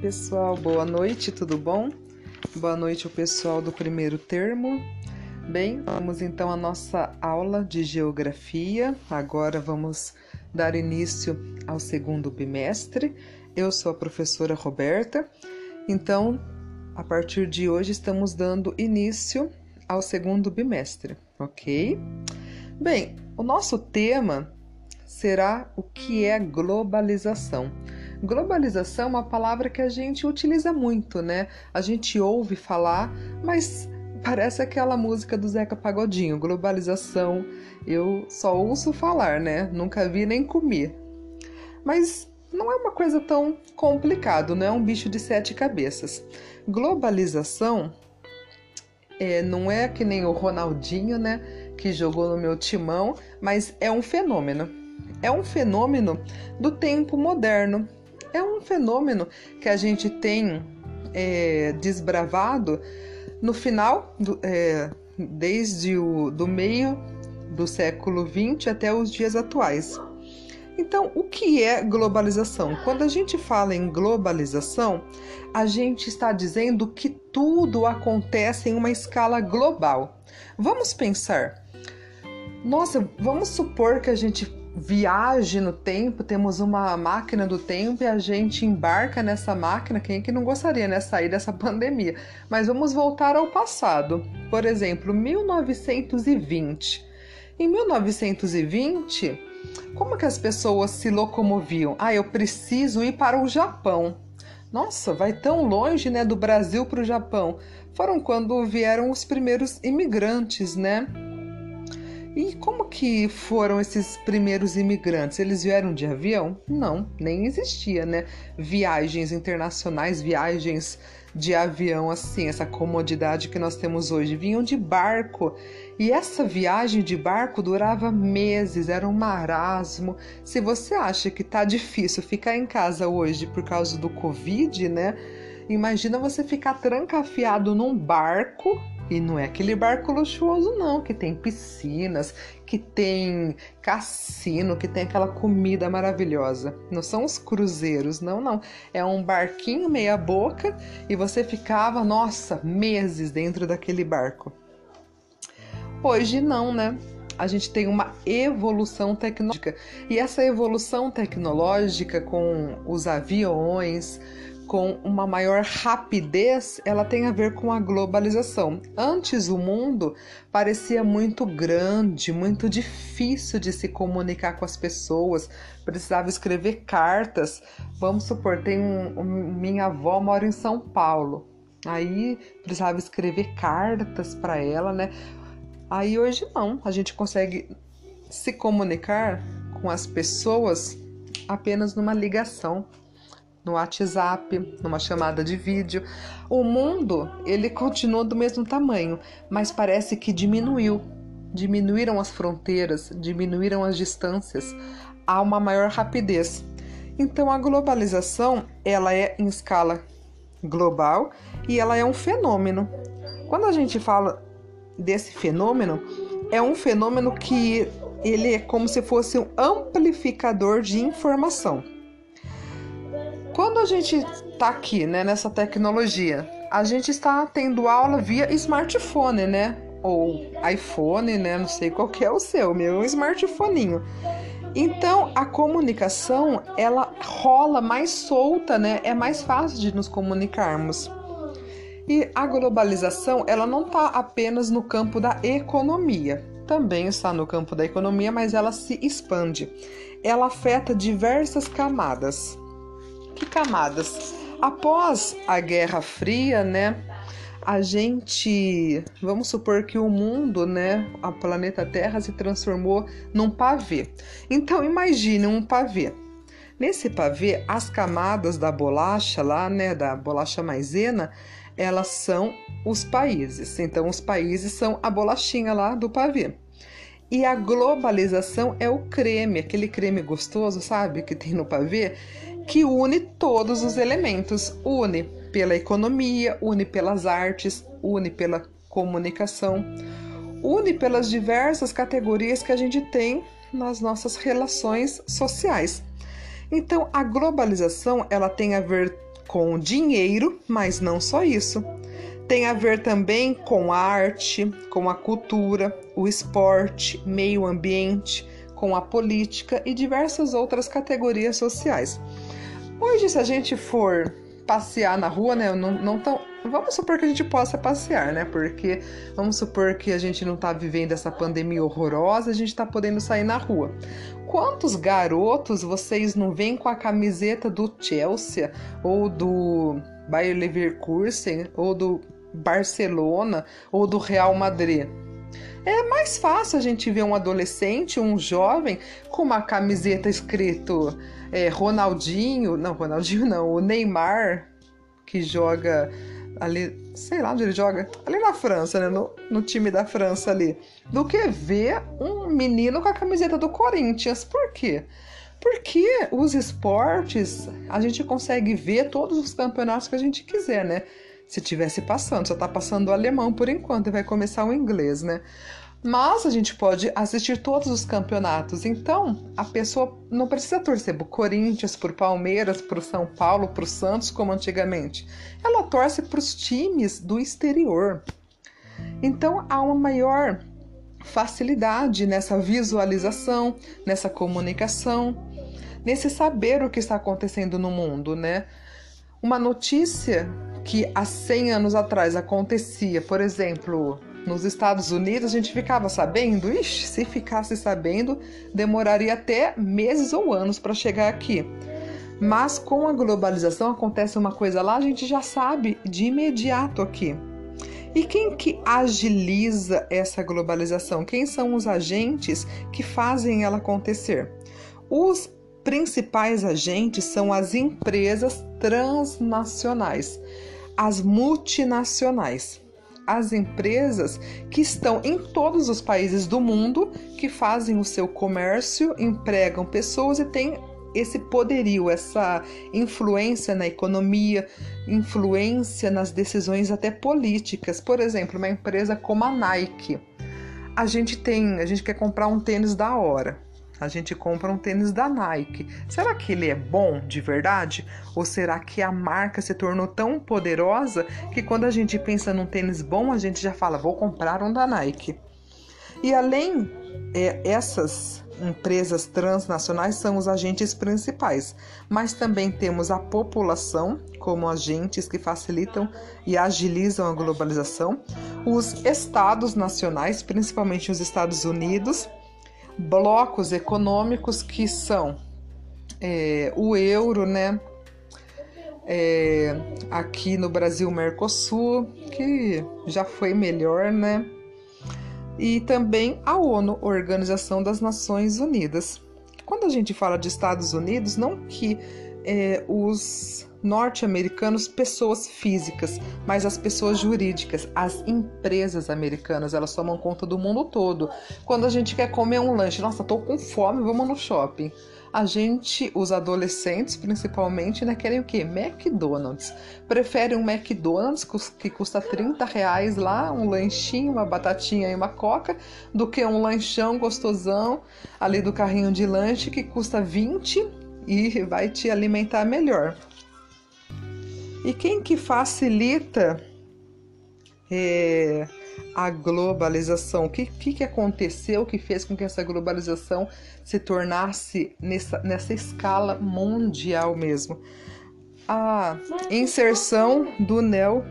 pessoal, boa noite, tudo bom? Boa noite ao pessoal do primeiro termo. Bem, vamos então à nossa aula de geografia. Agora vamos dar início ao segundo bimestre. Eu sou a professora Roberta. Então, a partir de hoje estamos dando início ao segundo bimestre, ok? Bem, o nosso tema será o que é globalização. Globalização é uma palavra que a gente utiliza muito, né? A gente ouve falar, mas parece aquela música do Zeca Pagodinho, globalização. Eu só ouço falar, né? Nunca vi nem comi. Mas não é uma coisa tão complicado, não é um bicho de sete cabeças. Globalização é, não é que nem o Ronaldinho, né? Que jogou no meu timão, mas é um fenômeno. É um fenômeno do tempo moderno, é um fenômeno que a gente tem é, desbravado no final, do, é, desde o do meio do século XX até os dias atuais. Então, o que é globalização? Quando a gente fala em globalização, a gente está dizendo que tudo acontece em uma escala global. Vamos pensar. Nossa, vamos supor que a gente viaje no tempo, temos uma máquina do tempo e a gente embarca nessa máquina. Quem é que não gostaria, né, sair dessa pandemia? Mas vamos voltar ao passado. Por exemplo, 1920. Em 1920, como que as pessoas se locomoviam? Ah, eu preciso ir para o Japão. Nossa, vai tão longe, né, do Brasil para o Japão. Foram quando vieram os primeiros imigrantes, né? E como que foram esses primeiros imigrantes? Eles vieram de avião? Não, nem existia, né? Viagens internacionais, viagens de avião, assim, essa comodidade que nós temos hoje. Vinham de barco. E essa viagem de barco durava meses, era um marasmo. Se você acha que tá difícil ficar em casa hoje por causa do Covid, né? Imagina você ficar trancafiado num barco e não é aquele barco luxuoso, não, que tem piscinas, que tem cassino, que tem aquela comida maravilhosa. Não são os cruzeiros, não, não. É um barquinho meia-boca e você ficava, nossa, meses dentro daquele barco. Hoje não, né? A gente tem uma evolução tecnológica. E essa evolução tecnológica com os aviões, com uma maior rapidez, ela tem a ver com a globalização. Antes o mundo parecia muito grande, muito difícil de se comunicar com as pessoas, precisava escrever cartas. Vamos supor, tem um, um, minha avó mora em São Paulo. Aí precisava escrever cartas para ela, né? Aí hoje não, a gente consegue se comunicar com as pessoas apenas numa ligação no WhatsApp, numa chamada de vídeo. O mundo, ele continua do mesmo tamanho, mas parece que diminuiu. Diminuíram as fronteiras, diminuíram as distâncias, há uma maior rapidez. Então a globalização, ela é em escala global e ela é um fenômeno. Quando a gente fala desse fenômeno, é um fenômeno que ele é como se fosse um amplificador de informação. Quando a gente está aqui, né, nessa tecnologia, a gente está tendo aula via smartphone, né? Ou iPhone, né? Não sei qual é o seu, meu é um smartphoninho. Então, a comunicação, ela rola mais solta, né? É mais fácil de nos comunicarmos. E a globalização, ela não está apenas no campo da economia. Também está no campo da economia, mas ela se expande. Ela afeta diversas camadas que camadas? Após a Guerra Fria, né, a gente, vamos supor que o mundo, né, a planeta Terra se transformou num pavê. Então imagine um pavê. Nesse pavê, as camadas da bolacha lá, né, da bolacha maisena, elas são os países. Então os países são a bolachinha lá do pavê. E a globalização é o creme, aquele creme gostoso, sabe, que tem no pavê que une todos os elementos, une pela economia, une pelas artes, une pela comunicação, une pelas diversas categorias que a gente tem nas nossas relações sociais. Então, a globalização, ela tem a ver com dinheiro, mas não só isso. Tem a ver também com a arte, com a cultura, o esporte, meio ambiente, com a política e diversas outras categorias sociais. Hoje, se a gente for passear na rua, né? Não, não tão, vamos supor que a gente possa passear, né? Porque vamos supor que a gente não tá vivendo essa pandemia horrorosa, a gente tá podendo sair na rua. Quantos garotos vocês não veem com a camiseta do Chelsea ou do Bayer Leverkusen ou do Barcelona ou do Real Madrid? É mais fácil a gente ver um adolescente, um jovem, com uma camiseta escrito é, Ronaldinho, não, Ronaldinho não, o Neymar, que joga ali, sei lá onde ele joga, ali na França, né, no, no time da França ali, do que ver um menino com a camiseta do Corinthians. Por quê? Porque os esportes, a gente consegue ver todos os campeonatos que a gente quiser, né? Se tivesse passando, só tá passando o alemão por enquanto e vai começar o inglês, né? Mas a gente pode assistir todos os campeonatos. Então, a pessoa não precisa torcer pro Corinthians, pro Palmeiras, pro São Paulo, pro Santos, como antigamente. Ela torce para os times do exterior. Então, há uma maior facilidade nessa visualização, nessa comunicação, nesse saber o que está acontecendo no mundo, né? Uma notícia que há 100 anos atrás acontecia, por exemplo, nos Estados Unidos, a gente ficava sabendo, ixi, se ficasse sabendo, demoraria até meses ou anos para chegar aqui. Mas com a globalização acontece uma coisa lá, a gente já sabe de imediato aqui. E quem que agiliza essa globalização? Quem são os agentes que fazem ela acontecer? Os principais agentes são as empresas transnacionais, as multinacionais as empresas que estão em todos os países do mundo, que fazem o seu comércio, empregam pessoas e têm esse poderio, essa influência na economia, influência nas decisões até políticas. Por exemplo, uma empresa como a Nike. A gente tem, a gente quer comprar um tênis da hora a gente compra um tênis da Nike. Será que ele é bom de verdade? Ou será que a marca se tornou tão poderosa que quando a gente pensa num tênis bom, a gente já fala, vou comprar um da Nike? E além é, essas empresas transnacionais são os agentes principais, mas também temos a população como agentes que facilitam e agilizam a globalização, os estados nacionais, principalmente os Estados Unidos, blocos econômicos que são é, o euro, né? É, aqui no Brasil, Mercosul, que já foi melhor, né? E também a ONU, Organização das Nações Unidas. Quando a gente fala de Estados Unidos, não que é, os norte-americanos pessoas físicas, mas as pessoas jurídicas, as empresas americanas, elas tomam conta do mundo todo. Quando a gente quer comer um lanche, nossa, tô com fome, vamos no shopping. A gente, os adolescentes principalmente, né, querem o quê? McDonald's. Preferem um McDonald's que custa 30 reais lá, um lanchinho, uma batatinha e uma coca, do que um lanchão gostosão ali do carrinho de lanche que custa 20 e vai te alimentar melhor. E quem que facilita é, a globalização? O que, que, que aconteceu que fez com que essa globalização se tornasse nessa, nessa escala mundial mesmo? A inserção do neo